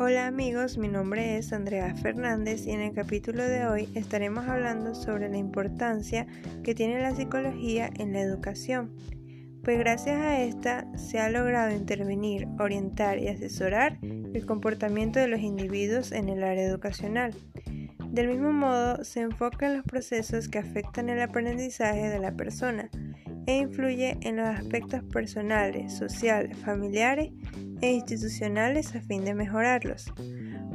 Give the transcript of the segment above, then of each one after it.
Hola amigos, mi nombre es Andrea Fernández y en el capítulo de hoy estaremos hablando sobre la importancia que tiene la psicología en la educación, pues gracias a esta se ha logrado intervenir, orientar y asesorar el comportamiento de los individuos en el área educacional. Del mismo modo, se enfoca en los procesos que afectan el aprendizaje de la persona e influye en los aspectos personales, sociales, familiares e institucionales a fin de mejorarlos.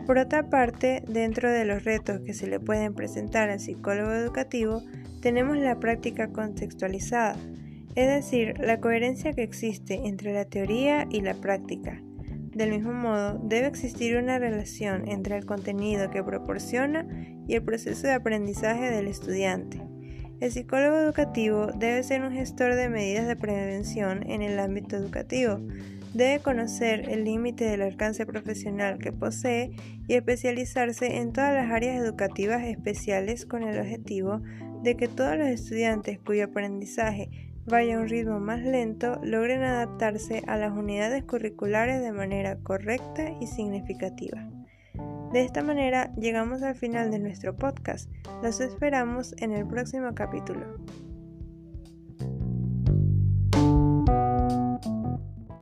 Por otra parte, dentro de los retos que se le pueden presentar al psicólogo educativo, tenemos la práctica contextualizada, es decir, la coherencia que existe entre la teoría y la práctica. Del mismo modo, debe existir una relación entre el contenido que proporciona y el proceso de aprendizaje del estudiante. El psicólogo educativo debe ser un gestor de medidas de prevención en el ámbito educativo, Debe conocer el límite del alcance profesional que posee y especializarse en todas las áreas educativas especiales con el objetivo de que todos los estudiantes cuyo aprendizaje vaya a un ritmo más lento logren adaptarse a las unidades curriculares de manera correcta y significativa. De esta manera llegamos al final de nuestro podcast. Los esperamos en el próximo capítulo.